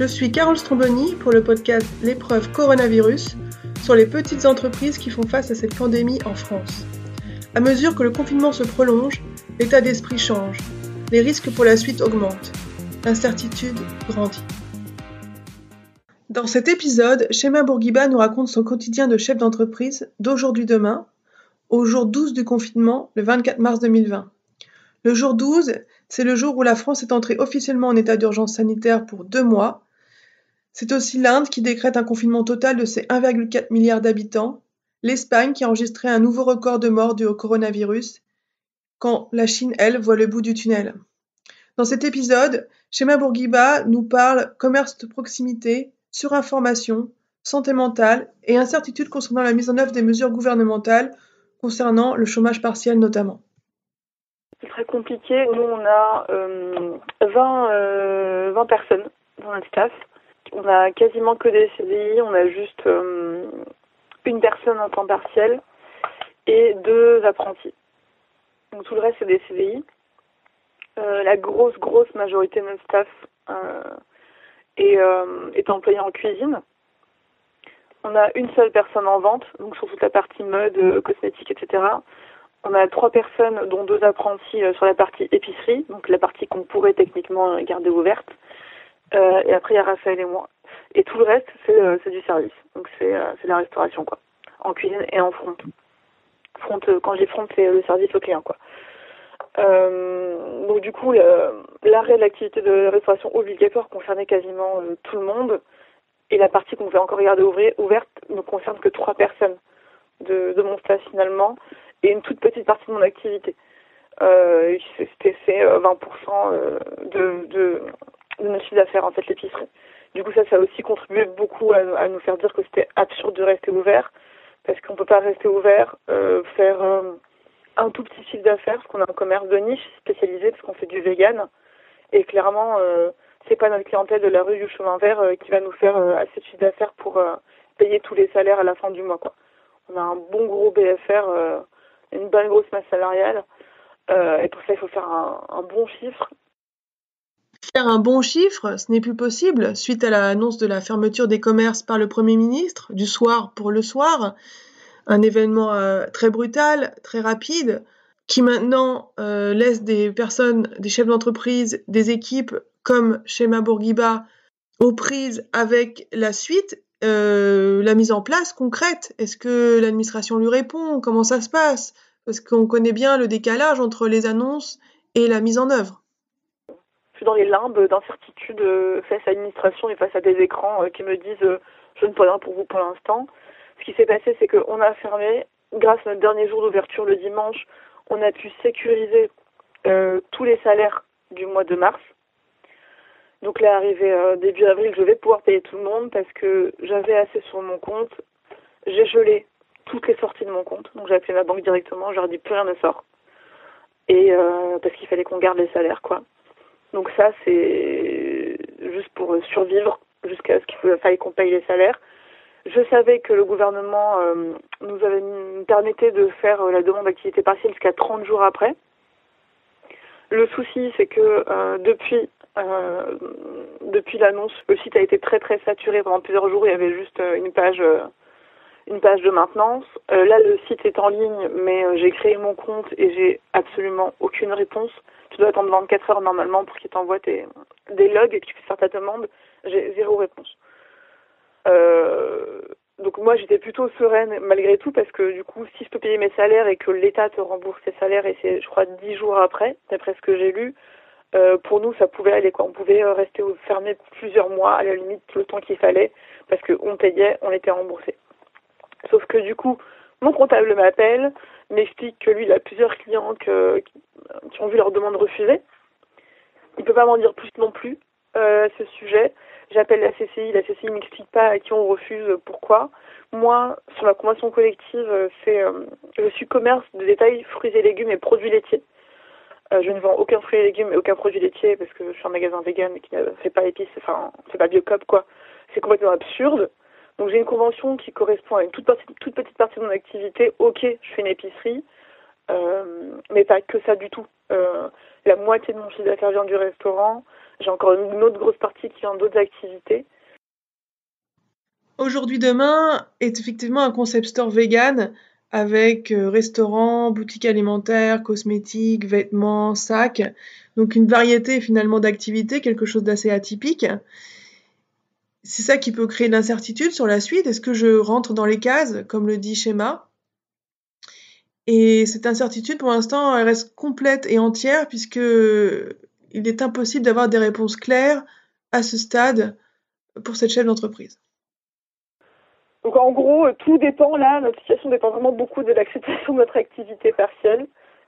Je suis Carole Stromboni pour le podcast L'épreuve coronavirus sur les petites entreprises qui font face à cette pandémie en France. À mesure que le confinement se prolonge, l'état d'esprit change, les risques pour la suite augmentent, l'incertitude grandit. Dans cet épisode, Shema Bourguiba nous raconte son quotidien de chef d'entreprise d'aujourd'hui demain, au jour 12 du confinement, le 24 mars 2020. Le jour 12, c'est le jour où la France est entrée officiellement en état d'urgence sanitaire pour deux mois. C'est aussi l'Inde qui décrète un confinement total de ses 1,4 milliard d'habitants, l'Espagne qui a enregistré un nouveau record de morts dû au coronavirus, quand la Chine, elle, voit le bout du tunnel. Dans cet épisode, Shema Bourguiba nous parle commerce de proximité, surinformation, santé mentale et incertitude concernant la mise en œuvre des mesures gouvernementales concernant le chômage partiel notamment. C'est très compliqué. Nous, on a 20, euh, 20 euh, personnes dans notre. On a quasiment que des CDI. On a juste euh, une personne en temps partiel et deux apprentis. Donc tout le reste, c'est des CDI. la grosse, grosse majorité de notre staff est, est employée en cuisine. On a une seule personne en vente, donc sur toute la partie mode, cosmétique, etc. On a trois personnes, dont deux apprentis euh, sur la partie épicerie, donc la partie qu'on pourrait techniquement garder ouverte. Euh, et après, il y a Raphaël et moi. Et tout le reste, c'est euh, du service. Donc c'est la restauration, quoi. En cuisine et en front. Front, quand j'ai front, c'est le service au client, quoi. donc du coup, l'arrêt de l'activité de restauration obligatoire concernait quasiment tout le monde. Et la partie qu'on pouvait encore garder ouverte ne concerne que trois personnes de, de mon staff finalement et une toute petite partie de mon activité. Euh, c'était fait 20% euh, euh, de, de, de notre chiffre d'affaires, en fait, l'épicerie. Du coup, ça, ça a aussi contribué beaucoup à, nous faire dire que c'était absurde de rester ouvert, parce qu'on peut pas rester ouvert, euh, faire un tout petit chiffre d'affaires, parce qu'on a un commerce de niche spécialisé, parce qu'on fait du vegan, et clairement, euh, c'est pas notre clientèle de la rue du chemin vert qui va nous faire assez de chiffre d'affaires pour payer tous les salaires à la fin du mois, quoi. On a un bon gros BFR une bonne grosse masse salariale. Euh, et pour ça, il faut faire un, bon chiffre. Faire un bon chiffre, ce n'est plus possible suite à l'annonce de la fermeture des commerces par le Premier ministre, du soir pour le soir. Un événement euh, très brutal, très rapide, qui maintenant euh, laisse des personnes, des chefs d'entreprise, des équipes comme Shema Bourguiba aux prises avec la suite euh, la mise en place concrète Est-ce que l'administration lui répond? Comment ça se passe? Parce qu'on connaît bien le décalage entre les annonces et la mise en œuvre. Suis dans les limbes d'incertitude euh, face à l'administration et face à des écrans euh, qui me disent je ne peux rien pour vous pour l'instant. Ce qui s'est passé, c'est qu'on a fermé, grâce à notre dernier jour d'ouverture le dimanche, on a pu sécuriser tous les salaires du mois de mars. Donc là, arrivé euh, début avril, je vais pouvoir payer tout le monde parce que j'avais assez sur mon compte. J'ai gelé toutes les sorties de mon compte. Donc j'ai appelé ma banque directement, je leur ai dit plus rien ne sort. Et euh, parce qu'il fallait qu'on garde les salaires, quoi. Donc ça, c'est juste pour survivre jusqu'à ce qu'il fallait qu'on paye les salaires. Je savais que le gouvernement euh, nous avait permettait de faire la demande d'activité partielle jusqu'à 30 jours après. Le souci, c'est que depuis euh, depuis l'annonce, le site a été très très saturé pendant plusieurs jours. Il y avait juste euh, une page, euh, une page de maintenance. là, le site est en ligne, mais j'ai créé mon compte et j'ai absolument aucune réponse. Tu dois attendre 24 heures normalement pour qu'il t'envoie des logs et que tu puisses faire ta demande. J'ai zéro réponse. donc moi j'étais plutôt sereine malgré tout parce que du coup si je peux payer mes salaires et que l'État te rembourse tes salaires et c'est je crois 10 jours après, d'après ce que j'ai lu, euh, pour nous, ça pouvait aller quoi. On pouvait euh, rester fermé plusieurs mois, à la limite le temps qu'il fallait, parce qu'on payait, on était remboursé. Sauf que du coup, mon comptable m'appelle, m'explique que lui, il a plusieurs clients qui ont vu leur demande refusée. Il peut pas m'en dire plus non plus euh, ce sujet. J'appelle la CCI, la CCI m'explique pas à qui on refuse, pourquoi. Moi, sur la convention collective, c'est je suis commerce de détail fruits et légumes et produits laitiers. Euh, je ne vends aucun fruit et légumes et aucun produit laitier parce que je suis un magasin vegan qui ne fait pas épices, enfin, c'est pas biocop quoi. C'est complètement absurde. Donc j'ai une convention qui correspond à une toute, petite partie de mon activité. Ok, je fais une épicerie, euh, mais pas que ça du tout. Euh, la moitié de mon chiffre d'affaires vient du restaurant. J'ai encore une autre grosse partie qui vient d'autres activités. Aujourd'hui demain est effectivement un concept store vegan avec euh, restaurant, boutique alimentaire, cosmétiques, vêtements, sacs. Donc une variété finalement d'activités, quelque chose d'assez atypique. C'est ça qui peut créer de l'incertitude sur la suite. Est-ce que je rentre dans les cases, comme le dit Schéma Et cette incertitude, pour l'instant, elle reste complète et entière puisque il est impossible d'avoir des réponses claires à ce stade pour cette chef d'entreprise. Donc en gros, tout dépend là, notre situation dépend vraiment beaucoup de l'acceptation de notre activité partielle.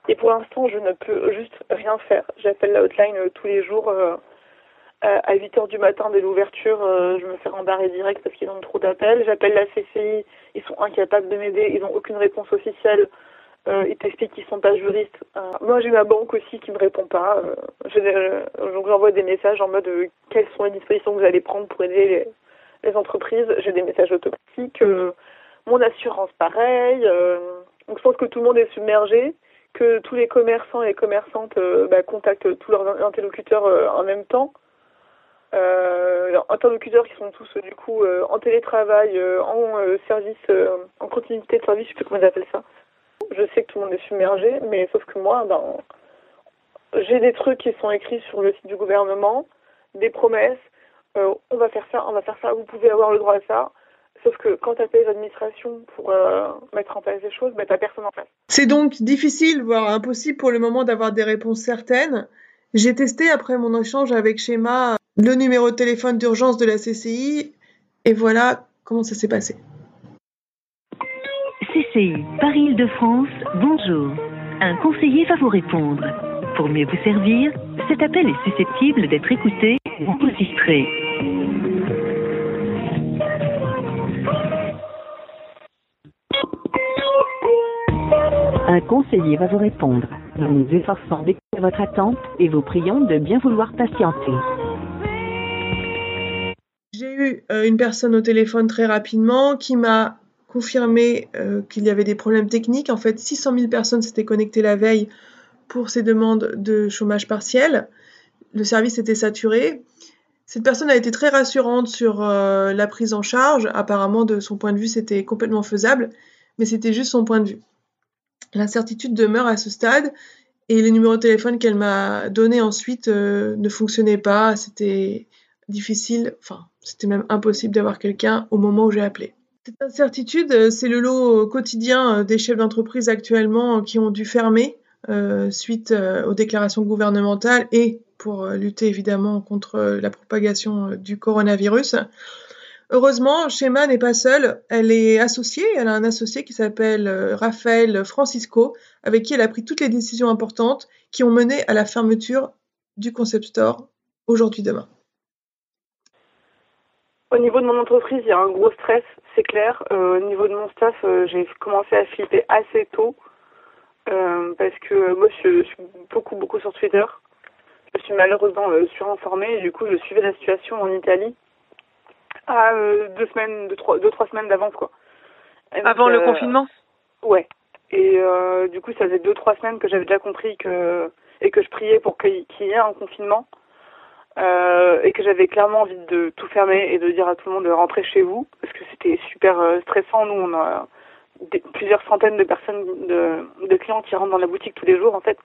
Et pour l'instant, je ne peux juste rien faire. J'appelle la hotline euh, tous les jours euh, à 8 heures du matin dès l'ouverture. je me fais rembarrer direct parce qu'ils ont trop d'appels. J'appelle la CCI, ils sont incapables de m'aider, ils n'ont aucune réponse officielle. ils t'expliquent qu'ils sont pas juristes. moi, j'ai ma banque aussi qui me répond pas. donc j'envoie des messages en mode quelles sont les dispositions que vous allez prendre pour aider les, les entreprises, j'ai des messages automatiques, euh, mon assurance pareil. Euh, donc je pense que tout le monde est submergé, que tous les commerçants et commerçantes euh, bah, contactent tous leurs interlocuteurs en même temps. Interlocuteurs qui sont tous du coup en télétravail, en service, en continuité de service, je sais plus comment ils appellent ça. Je sais que tout le monde est submergé, mais sauf que moi, ben, j'ai des trucs qui sont écrits sur le site du gouvernement, des promesses, euh, on va faire ça, on va faire ça, vous pouvez avoir le droit à ça. Sauf que quand tu appelles l'administration pour euh, mettre en place des choses, bah, tu personne en place. C'est donc difficile, voire impossible pour le moment d'avoir des réponses certaines. J'ai testé après mon échange avec Schéma le numéro de téléphone d'urgence de la CCI et voilà comment ça s'est passé. CCI, Paris-Île-de-France, bonjour. Un conseiller va vous répondre. Pour mieux vous servir, cet appel est susceptible d'être écouté ou enregistré. Un conseiller va vous répondre. Nous nous efforçons d'écouter votre attente et vous prions de bien vouloir patienter. J'ai eu euh, une personne au téléphone très rapidement qui m'a confirmé euh, qu'il y avait des problèmes techniques. En fait, 600 000 personnes s'étaient connectées la veille pour ces demandes de chômage partiel. Le service était saturé. Cette personne a été très rassurante sur euh, la prise en charge. Apparemment, de son point de vue, c'était complètement faisable, mais c'était juste son point de vue. L'incertitude demeure à ce stade et les numéros de téléphone qu'elle m'a donnés ensuite ne fonctionnaient pas. C'était difficile, enfin, c'était même impossible d'avoir quelqu'un au moment où j'ai appelé. Cette incertitude, euh, c'est le lot quotidien des chefs d'entreprise actuellement qui ont dû fermer euh, suite euh, aux déclarations gouvernementales et pour euh, lutter évidemment contre la propagation du coronavirus. Heureusement, Schéma n'est pas seule, elle est associée, elle a un associé qui s'appelle Raphaël Francisco, avec qui elle a pris toutes les décisions importantes qui ont mené à la fermeture du concept store aujourd'hui-demain. Au niveau de mon entreprise, il y a un gros stress, c'est clair. au niveau de mon staff, j'ai commencé à flipper assez tôt. Euh, parce que moi je, suis beaucoup beaucoup sur Twitter. Je suis malheureusement euh, surinformée et du coup je suivais la situation en Italie à euh, deux semaines, deux trois, deux trois semaines d'avance quoi. Avant le confinement? Ouais. Et du coup ça faisait deux trois semaines que j'avais déjà compris que et que je priais pour qu'il y ait un confinement. Et que j'avais clairement envie de tout fermer et de dire à tout le monde de rentrer chez vous parce que c'était super stressant. Nous, on a, plusieurs centaines de personnes, de, de, clients qui rentrent dans la boutique tous les jours en fait.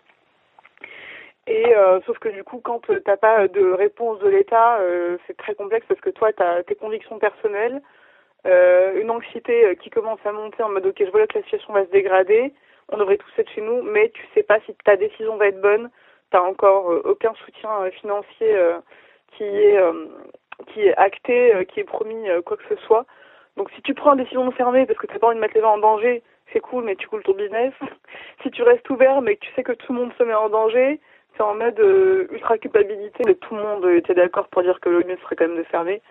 Et euh, sauf que du coup, quand t'as pas de réponse de l'État, euh, c'est très complexe parce que toi, tu as tes convictions personnelles, euh, une anxiété qui commence à monter en mode ok, je vois que la situation va se dégrader, on devrait tous être chez nous, mais tu sais pas si ta décision va être bonne, t'as encore aucun soutien financier qui est qui est acté, qui est promis quoi que ce soit. Donc si tu prends la décision de fermer parce que tu n'as pas envie de mettre les gens en danger, c'est cool, mais tu coules ton business. si tu restes ouvert mais que tu sais que tout le monde se met en danger, c'est en mode euh, ultra culpabilité. Mais tout le monde était d'accord pour dire que le mieux serait quand même de fermer.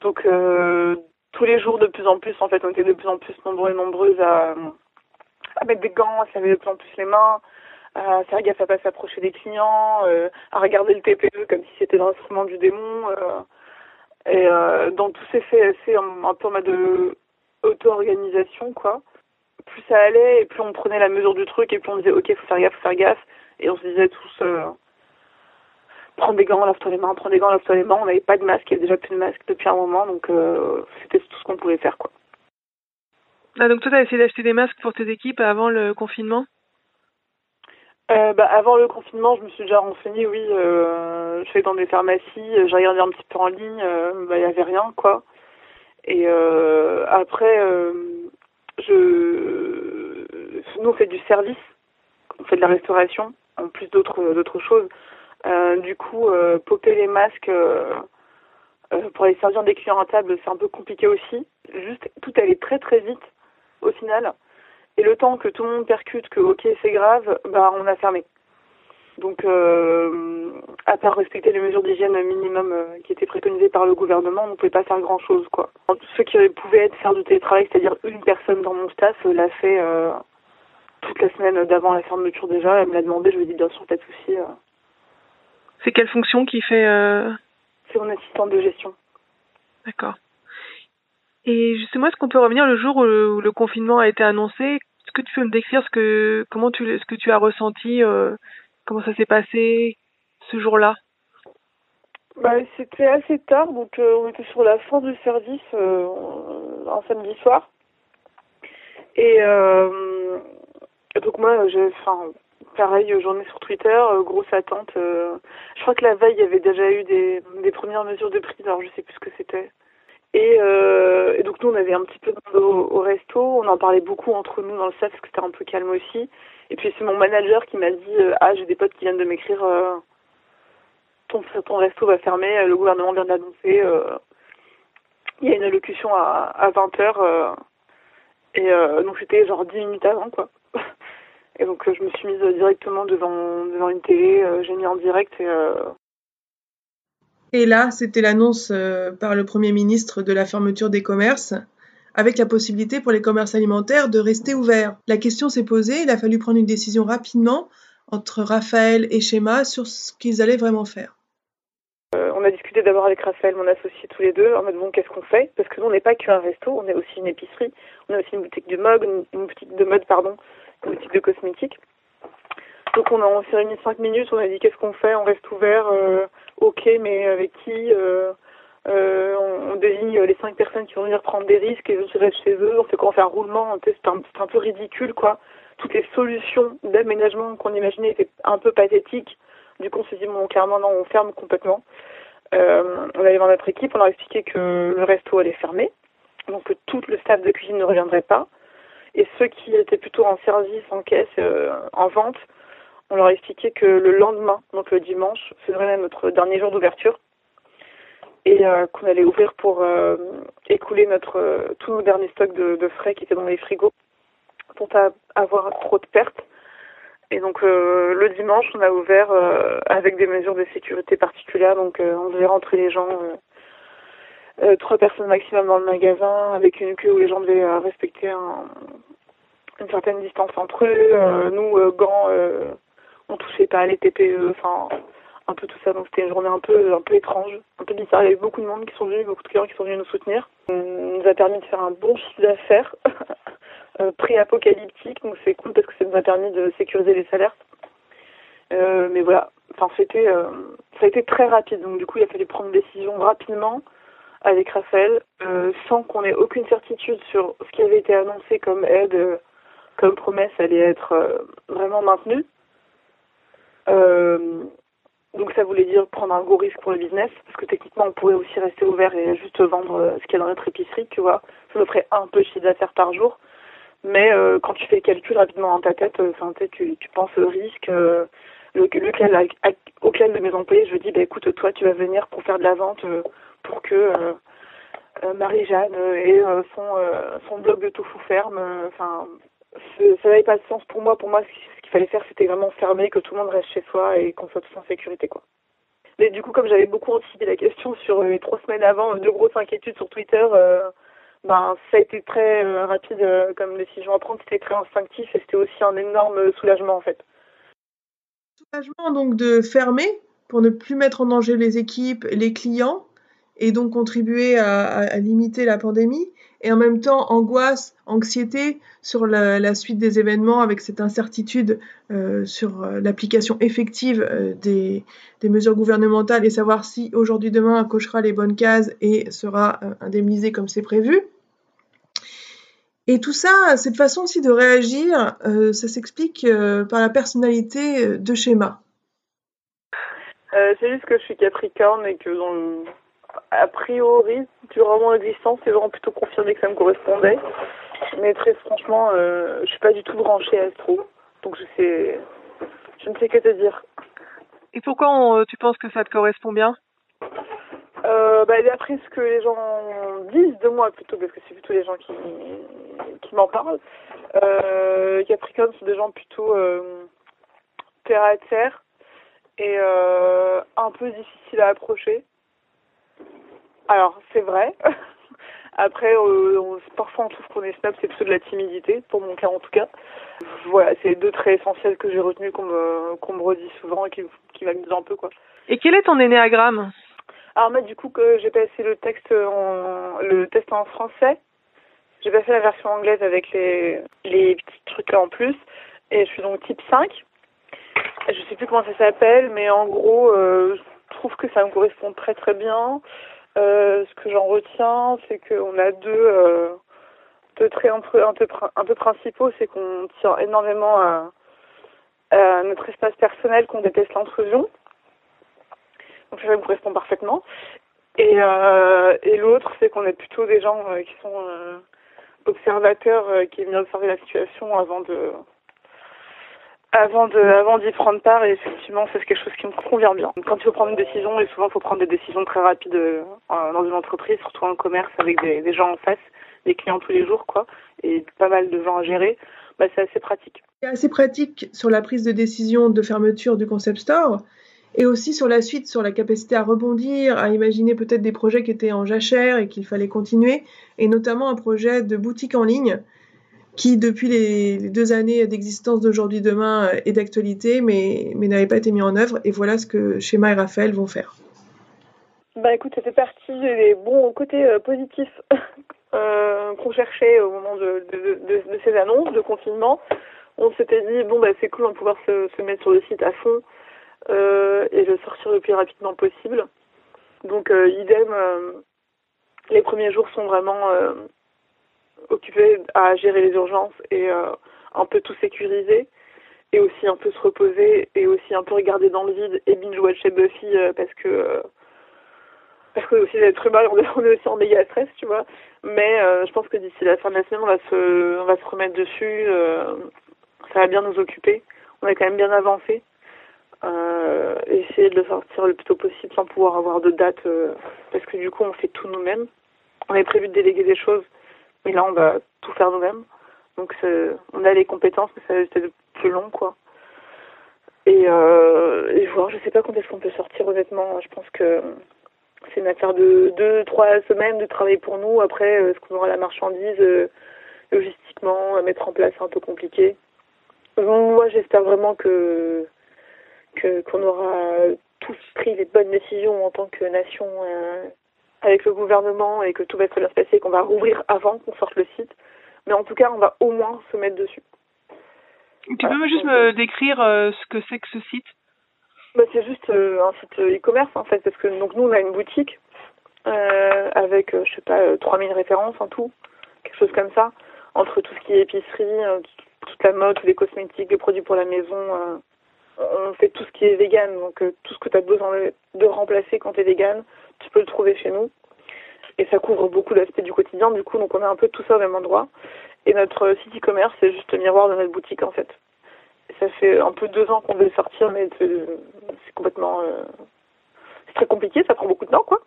Donc euh, tous les jours de plus en plus, en fait, on était de plus en plus nombreux et nombreuses à, à mettre des gants, à se laver de plus en plus les mains, à faire gaffe à pas s'approcher des clients, euh, à regarder le TPE comme si c'était l'instrument du démon. Et euh, dans tous ces faits assez un, peu en mode auto-organisation, quoi. Plus ça allait, et plus on prenait la mesure du truc, et plus on disait, ok, faut faire gaffe, faut faire gaffe. Et on se disait tous, euh, prends des gants, lave-toi les mains, prends des gants, lave-toi les mains. On n'avait pas de masque, il y avait déjà plus de masque depuis un moment, donc c'était tout ce qu'on pouvait faire, quoi. Ah, donc toi, tu as essayé d'acheter des masques pour tes équipes avant le confinement? Euh, bah, avant le confinement, je me suis déjà renseignée, oui. Euh, je suis dans des pharmacies, j'ai regardé un petit peu en ligne, euh, bah, il avait rien, quoi. Et euh, après, euh, je... nous, on fait du service, on fait de la restauration, en plus d'autres choses. du coup, popper les masques pour aller servir des clients à table, c'est un peu compliqué aussi. Juste, tout allait très très vite au final. Et le temps que tout le monde percute que ok c'est grave, bah on a fermé. Donc euh, à part respecter les mesures d'hygiène minimum euh, qui étaient préconisées par le gouvernement, on ne pouvait pas faire grand chose quoi. Ce qui pouvait être faire du télétravail, c'est-à-dire une personne dans mon staff, euh, l'a fait euh, toute la semaine d'avant la fermeture déjà. Elle me l'a demandé, je lui ai dit bien sûr pas de souci. C'est quelle fonction qui fait C'est mon assistante de gestion. D'accord. Et justement, est-ce qu'on peut revenir le jour où le, confinement a été annoncé? Est-ce que tu peux me décrire ce que, comment tu, ce que tu as ressenti, euh, comment ça s'est passé ce jour-là? Bah, C'était assez tard, donc euh, on était sur la fin du service euh, un samedi soir. Et donc moi, j'ai, enfin, pareil, journée sur Twitter, grosse attente. je crois que la veille, il y avait déjà eu des, des premières mesures de prise, alors je sais plus ce que c'était. Et, euh, et, donc nous on avait un petit peu au, au, resto, on en parlait beaucoup entre nous dans le staff parce que c'était un peu calme aussi. Et puis c'est mon manager qui m'a dit euh, ah j'ai des potes qui viennent de m'écrire euh, ton ton resto va fermer, le gouvernement vient d'annoncer. Euh, il y a une allocution à, à 20 h et donc c'était genre 10 minutes avant quoi. Et donc je me suis mise directement devant devant une télé, j'ai mis en direct et et là, c'était l'annonce euh, par le Premier ministre de la fermeture des commerces, avec la possibilité pour les commerces alimentaires de rester ouverts. La question s'est posée, il a fallu prendre une décision rapidement entre Raphaël et Schéma sur ce qu'ils allaient vraiment faire. Euh, on a discuté d'abord avec Raphaël, mon associé, tous les deux, en mode bon, qu'est-ce qu'on fait? Parce que nous, on n'est pas qu'un resto, on est aussi une épicerie, on a aussi une boutique de mode, une, boutique de pardon, une boutique de cosmétiques. Donc on, a, on s'est réunis cinq minutes, on a dit qu'est-ce qu'on fait, on reste ouvert, euh, ok, mais avec qui euh, euh, on, désigne les cinq personnes qui vont venir prendre des risques et se restent chez eux, on fait On fait un roulement, c'est un, peu ridicule quoi. Toutes les solutions d'aménagement qu'on imaginait étaient un peu pathétiques. Du coup on s'est dit bon clairement non, on ferme complètement. Euh, on allait voir notre équipe, on leur a expliqué que le resto allait fermer, donc que tout le staff de cuisine ne reviendrait pas. Et ceux qui étaient plutôt en service, en caisse, en vente, on leur a expliqué que le lendemain, donc le dimanche, ce serait notre dernier jour d'ouverture et euh, qu'on allait ouvrir pour euh, écouler notre euh, tous nos derniers stocks de, frais qui étaient dans les frigos pour pas avoir trop de pertes. Et donc le dimanche, on a ouvert avec des mesures de sécurité particulières, donc on devait rentrer les gens trois personnes maximum dans le magasin avec une queue où les gens devaient respecter un, une certaine distance entre eux. nous, gants on touchait pas les TPE, enfin un peu tout ça. Donc c'était une journée un peu un peu étrange, un peu bizarre. Il y avait beaucoup de monde qui sont venus, beaucoup de clients qui sont venus nous soutenir. On nous a permis de faire un bon chiffre d'affaires euh, pré-apocalyptique, donc c'est cool parce que ça nous a permis de sécuriser les salaires. Euh, mais voilà, enfin c'était euh, ça a été très rapide. Donc du coup il a fallu prendre une décision rapidement avec Raphaël, sans qu'on ait aucune certitude sur ce qui avait été annoncé comme aide, comme promesse allait être vraiment maintenu. Euh, donc ça voulait dire prendre un gros risque pour le business, parce que techniquement on pourrait aussi rester ouvert et juste vendre euh, ce qu'il y a dans notre épicerie, tu vois. Ça nous ferait un peu chiffre d'affaires par jour. Mais euh, quand tu fais le calcul rapidement dans ta tête, euh, tu, tu penses au risque. Euh, le, auquel de mes employés, je dis, bah, écoute, toi tu vas venir pour faire de la vente, pour que Marie-Jeanne ait son, son blog de tofu ferme. Enfin, ça n'avait pas de sens pour moi. Pour moi, fallait faire, c'était vraiment fermer, que tout le monde reste chez soi et qu'on soit tous en sécurité, quoi. Mais du coup, comme j'avais beaucoup anticipé la question sur euh, les trois semaines avant, deux grosses inquiétudes sur Twitter, euh, ben ça a été très euh, rapide comme décision à prendre. C'était très instinctif et c'était aussi un énorme soulagement en fait. Soulagement donc de fermer pour ne plus mettre en danger les équipes, les clients et donc contribuer à limiter la pandémie et en même temps angoisse, anxiété sur la, suite des événements avec cette incertitude euh, sur euh, l'application effective euh, des, mesures gouvernementales et savoir si aujourd'hui demain cochera les bonnes cases et sera indemnisé comme c'est prévu. Et tout ça, cette façon aussi de réagir, ça s'explique par la personnalité de schéma. c'est juste que je suis Capricorne et que dans le a priori, durant mon existence, c'est vraiment plutôt confirmé que ça me correspondait. Mais très franchement, euh, je suis pas du tout branchée astro. Donc je sais, je ne sais que te dire. Et pourquoi euh, tu penses que ça te correspond bien? Euh, bah, D'après ce que les gens disent de moi plutôt, parce que c'est plutôt les gens qui, qui m'en parlent. Euh, Capricorne sont des gens plutôt euh, terre à terre et euh, un peu difficiles à approcher. Alors, c'est vrai. Après, euh, parfois on trouve qu'on est snap, c'est plutôt de la timidité, pour mon cas en tout cas. Voilà, c'est deux traits essentiels que j'ai retenus, qu'on me, qu'on me redit souvent et qui, qui m'amusent un peu, quoi. Et quel est ton énéagramme? Alors, moi, du coup, que j'ai passé le texte en, le test en français. J'ai passé la version anglaise avec les, les petits trucs là en plus. Et je suis donc type 5. Je sais plus comment ça s'appelle, mais en gros, euh, je trouve que ça me correspond très très bien. Euh, ce que j'en retiens, c'est qu'on a deux, euh, deux traits un peu, un peu, un peu principaux, c'est qu'on tient énormément à, notre espace personnel, qu'on déteste l'intrusion. Donc ça me correspond parfaitement. Et, euh, et l'autre, c'est qu'on est plutôt des gens qui sont observateurs, qui aiment bien observer la situation avant de avant de avant d'y prendre part et effectivement c'est quelque chose qui me convient bien. Quand il faut prendre une décision et souvent il faut prendre des décisions très rapides euh, dans une entreprise, surtout en commerce avec des, des, gens en face, des clients tous les jours quoi et pas mal de gens à gérer, bah c'est assez pratique. C'est assez pratique sur la prise de décision de fermeture du concept store et aussi sur la suite, sur la capacité à rebondir, à imaginer peut-être des projets qui étaient en jachère et qu'il fallait continuer, et notamment un projet de boutique en ligne qui, depuis les, deux années d'existence d'aujourd'hui demain, euh, est d'actualité, mais, n'avait pas été mis en œuvre. Et voilà ce que Schéma et Raphaël vont faire. Bah écoute, ça fait partie des bons côtés euh, positifs euh, qu'on cherchait au moment de, ces annonces de confinement. On s'était dit, bon, bah c'est cool, on va pouvoir se, mettre sur le site à fond euh, et le sortir le plus rapidement possible. Donc, euh, idem, les premiers jours sont vraiment occupé à gérer les urgences et euh, un peu tout sécuriser et aussi un peu se reposer et aussi un peu regarder dans le vide et binge watcher Buffy euh, parce que euh, parce que aussi d'être humain on est, est aussi en méga stress tu vois. Mais je pense que d'ici la fin de la semaine on va se on va se remettre dessus ça va bien nous occuper. On est quand même bien avancé. Essayer de le sortir le plus tôt possible sans pouvoir avoir de date parce que du coup on fait tout nous-mêmes. On avait prévu de déléguer des choses mais là, on va tout faire nous-mêmes. Donc, on a les compétences, mais ça va être plus long, quoi. Et, euh, et je sais pas quand est-ce qu'on peut sortir, honnêtement. Je pense que c'est une affaire de deux, trois semaines de travail pour nous. Après, est-ce qu'on aura la marchandise euh, logistiquement à mettre en place C'est un peu compliqué. Moi, j'espère vraiment que qu'on aura tous pris les bonnes décisions en tant que nation euh, avec le gouvernement et que tout va très bien se passer, qu'on va rouvrir avant qu'on sorte le site. Mais en tout cas, on va au moins se mettre dessus. Tu peux juste me décrire euh, ce que c'est que ce site? Bah, C'est juste euh, un site euh, e-commerce en fait, parce que donc nous on a une boutique avec je sais pas 3000 références en tout, quelque chose comme ça, entre tout ce qui est épicerie, toute la mode, tous les cosmétiques, les produits pour la maison. On fait tout ce qui est vegan, donc tout ce que tu as besoin de remplacer quand tu es vegan, tu peux le trouver chez nous. Et ça couvre beaucoup d'aspects du quotidien, du coup, donc on a un peu tout ça au même endroit. Et notre site e-commerce, c'est juste le miroir de notre boutique, en fait. Ça fait un peu deux ans qu'on veut le sortir, mais c'est complètement... Euh, c'est très compliqué, ça prend beaucoup de temps, quoi.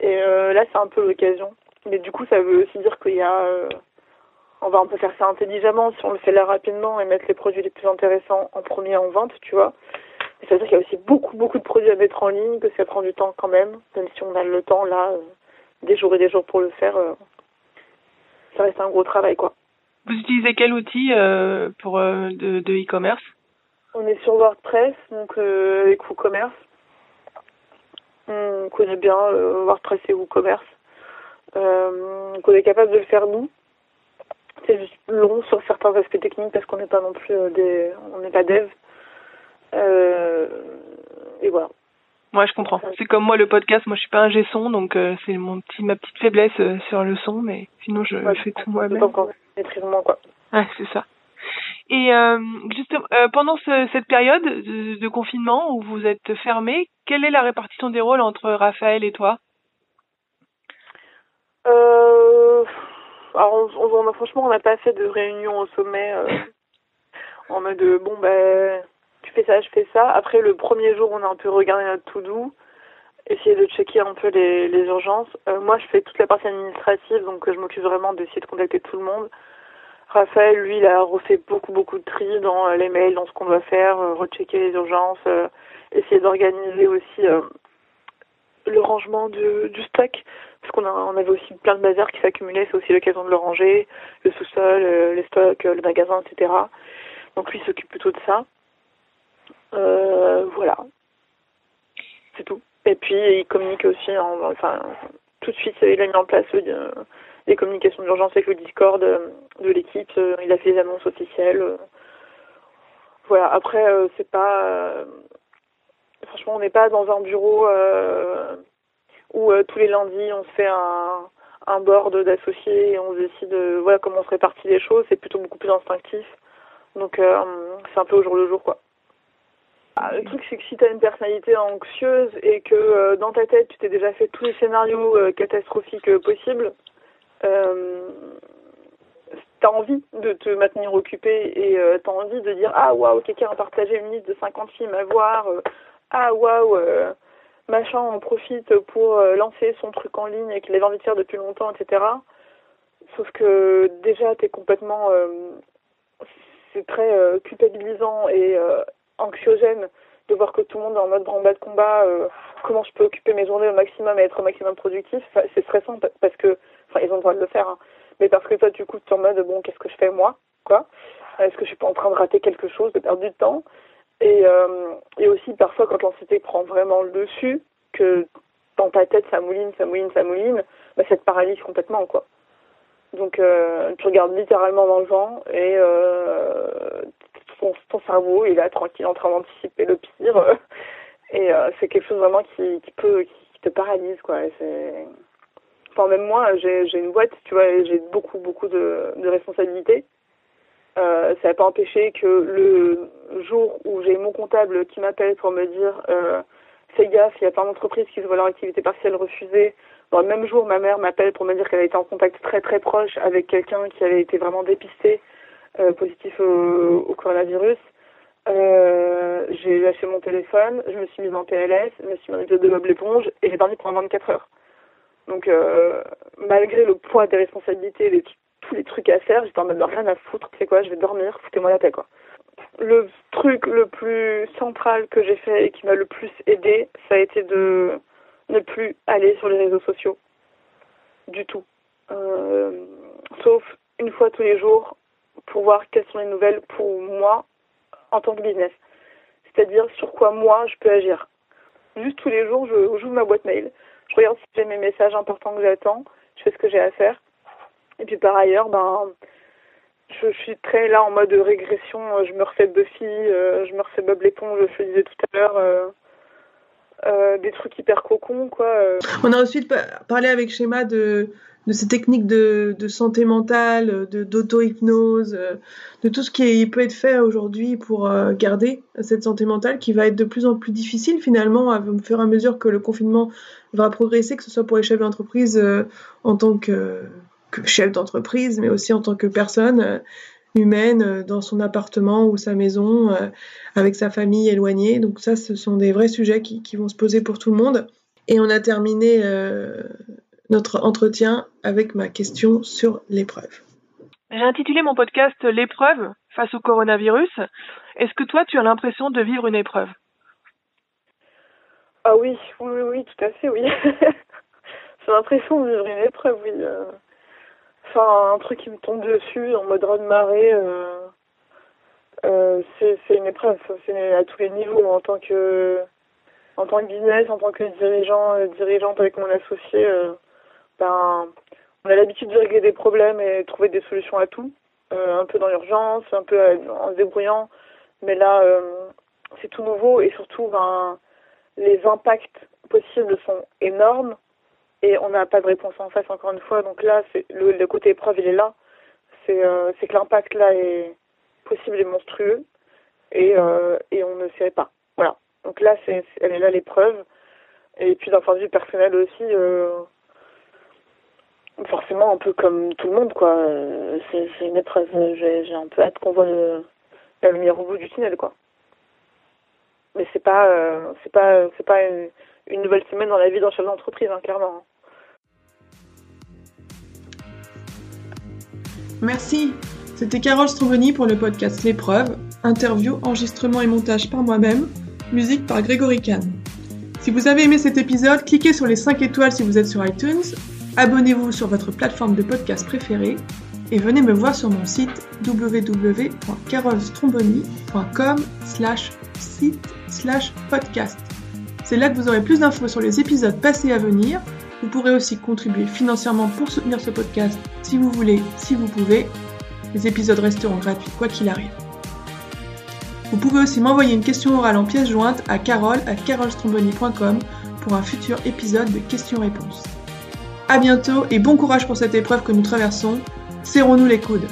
Et euh, là, c'est un peu l'occasion. Mais du coup, ça veut aussi dire qu'il y a... Euh, on va un peu faire ça intelligemment si on le fait là rapidement et mettre les produits les plus intéressants en premier en vente, tu vois. Mais ça veut dire qu'il y a aussi beaucoup, beaucoup de produits à mettre en ligne, que ça prend du temps quand même, même si on a le temps là, euh, des jours et des jours pour le faire. Euh, ça reste un gros travail, quoi. Vous utilisez quel outil euh, pour de, de e-commerce? On est sur WordPress, donc avec WooCommerce. On connaît bien WordPress et WooCommerce. Euh, qu'on est capable de le faire nous. C'est juste long sur certains aspects techniques parce qu'on n'est pas non plus euh, des, on n'est pas dev. Euh, et voilà. Ouais, je comprends. C'est comme moi le podcast, moi je suis pas un G-son, donc euh, c'est mon petit ma petite faiblesse euh, sur le son, mais sinon je fais tout moi-même. Maîtrise moins quoi. Ouais, c'est ça. Et justement, pendant ce, cette période de, de, confinement où vous êtes fermé, quelle est la répartition des rôles entre Raphaël et toi euh, Alors, on, on, franchement, on n'a pas fait de réunion au sommet euh, en mode bon ben tu fais ça, je fais ça. Après le premier jour, on a un peu regardé notre tout doux, essayer de checker un peu les, urgences. Euh, moi, je fais toute la partie administrative, donc je m'occupe vraiment d'essayer de contacter tout le monde. Raphaël, lui, il a refait beaucoup, beaucoup de tri dans euh, les mails, dans ce qu'on doit faire, euh, rechecker les urgences, euh, essayer d'organiser aussi le rangement du, parce on avait aussi plein de bazar qui s'accumulaient, c'est aussi l'occasion de le ranger, le sous-sol, les stocks, le magasin, etc. Donc lui s'occupe plutôt de ça. voilà. C'est tout. Et puis il communique aussi, en, enfin, tout de suite, il a mis en place les communications d'urgence avec le Discord euh, de l'équipe. Euh, il a fait les annonces officielles. Euh. Voilà. Après, c'est pas. franchement, on n'est pas dans un bureau où tous les lundis on se fait un, board d'associés et on décide voilà comment on se répartit les choses. C'est plutôt beaucoup plus instinctif. Donc c'est un peu au jour le jour quoi. Ah, le truc, c'est que si tu as une personnalité anxieuse et que dans ta tête, tu t'es déjà fait tous les scénarios catastrophiques possibles, euh, t'as envie de te maintenir occupé et euh, t'as envie de dire ah waouh quelqu'un a partagé une liste de 50 films à voir euh, ah waouh euh, machin en profite pour euh, lancer son truc en ligne et qu'il avait envie de faire depuis longtemps etc sauf que déjà t'es complètement c'est très culpabilisant et anxiogène de voir que tout le monde est en mode branle-bas de combat comment je peux occuper mes journées au maximum et être au maximum productif? C'est stressant parce que Enfin, ils ont le droit de le faire, hein. Mais parce que toi, du coup, tu es en mode, bon, qu'est-ce que je fais moi? Quoi? Est-ce que je suis pas en train de rater quelque chose, de perdre du temps? Et, euh, et aussi, parfois, quand l'anxiété prend vraiment le dessus, que dans ta tête, ça mouline, ça mouline, ça mouline, bah, ça te paralyse complètement, quoi. Donc, euh, tu regardes littéralement dans le vent et euh, ton, cerveau, il est tranquille en train d'anticiper le pire. et c'est quelque chose vraiment qui, peut, qui, te paralyse, quoi. enfin même moi, j'ai une boîte, tu vois, j'ai beaucoup beaucoup de responsabilités. Euh, ça n'a pas empêché que le jour où j'ai mon comptable qui m'appelle pour me dire euh, fais gaffe, il y a plein d'entreprises qui se voient leur activité partielle refusée. Dans le même jour, ma mère m'appelle pour me dire qu'elle a été en contact très très proche avec quelqu'un qui avait été vraiment dépisté euh, positif au, au coronavirus. Euh, j'ai lâché mon téléphone, je me suis mise en PLS, je me suis mis de Bob l'éponge et j'ai dormi pendant 24 heures. Donc, euh, malgré le poids des responsabilités, tous les trucs à faire, j'étais en mode rien à foutre, tu sais quoi, je vais dormir, foutez-moi la paix, quoi. Le truc le plus central que j'ai fait et qui m'a le plus aidé, ça a été de ne plus aller sur les réseaux sociaux. Du tout. Euh, sauf une fois tous les jours pour voir quelles sont les nouvelles pour moi en tant que business. C'est-à-dire sur quoi moi je peux agir. Juste tous les jours, je joue ma boîte mail je regarde si j'ai mes messages importants que j'attends, je fais ce que j'ai à faire. Et puis par ailleurs, ben, je, suis très là en mode régression, je me refais Buffy, euh, je me refais Bob l'éponge, je le disais tout à l'heure. Euh, euh, des trucs hyper cocons, quoi. On a ensuite parlé avec Schéma de, de ces techniques de, de santé mentale, d'auto-hypnose, de tout ce qui peut être fait aujourd'hui pour garder cette santé mentale qui va être de plus en plus difficile finalement à fur et à mesure que le confinement va progresser, que ce soit pour les chefs d'entreprise euh, en tant que, que chef d'entreprise, mais aussi en tant que personne euh, humaine euh, dans son appartement ou sa maison, avec sa famille éloignée. Donc ça, ce sont des vrais sujets qui, qui vont se poser pour tout le monde. Et on a terminé notre entretien avec ma question sur l'épreuve. J'ai intitulé mon podcast L'épreuve face au coronavirus. Est-ce que toi, tu as l'impression de vivre une épreuve? Ah oui, oui, oui, tout à fait, oui. J'ai l'impression de vivre une épreuve, oui. Euh. Enfin, un truc qui me tombe dessus en mode de marée, euh, euh, c'est une épreuve. C'est à tous les niveaux, en tant que en tant que business, en tant que dirigeant, dirigeante avec mon associé. ben, on a l'habitude de régler des problèmes et trouver des solutions à tout, euh, un peu dans l'urgence, un peu en se débrouillant, mais là, euh, c'est tout nouveau et surtout, ben, les impacts possibles sont énormes et on n'a pas de réponse en face encore une fois. Donc là, le, le, côté épreuve, il est là. C'est euh, que l'impact là est possible et monstrueux et, euh, et on ne sait pas. Voilà. Donc là, c'est elle est là l'épreuve. Et puis d'un point de vue personnel aussi, euh, forcément un peu comme tout le monde quoi. C'est une épreuve. J'ai un peu hâte qu'on voit le, la lumière au bout du tunnel quoi. Mais c'est pas euh, c'est pas c'est pas une, une, nouvelle semaine dans la vie d'un chef d'entreprise hein, clairement. Merci. C'était Carole Stromboni pour le podcast L'épreuve, interview, enregistrement et montage par moi-même, musique par Grégory Kahn. Si vous avez aimé cet épisode, cliquez sur les 5 étoiles si vous êtes sur iTunes, abonnez-vous sur votre plateforme de podcast préférée et venez me voir sur mon site www.carolstromboni.com slash site slash podcast. C'est là que vous aurez plus d'infos sur les épisodes passés à venir. Vous pourrez aussi contribuer financièrement pour soutenir ce podcast si vous voulez, si vous pouvez. Les épisodes resteront gratuits quoi qu'il arrive. Vous pouvez aussi m'envoyer une question orale en pièce jointe à carole à carolstromboni.com pour un futur épisode de questions-réponses. A bientôt et bon courage pour cette épreuve que nous traversons. Serrons-nous les coudes.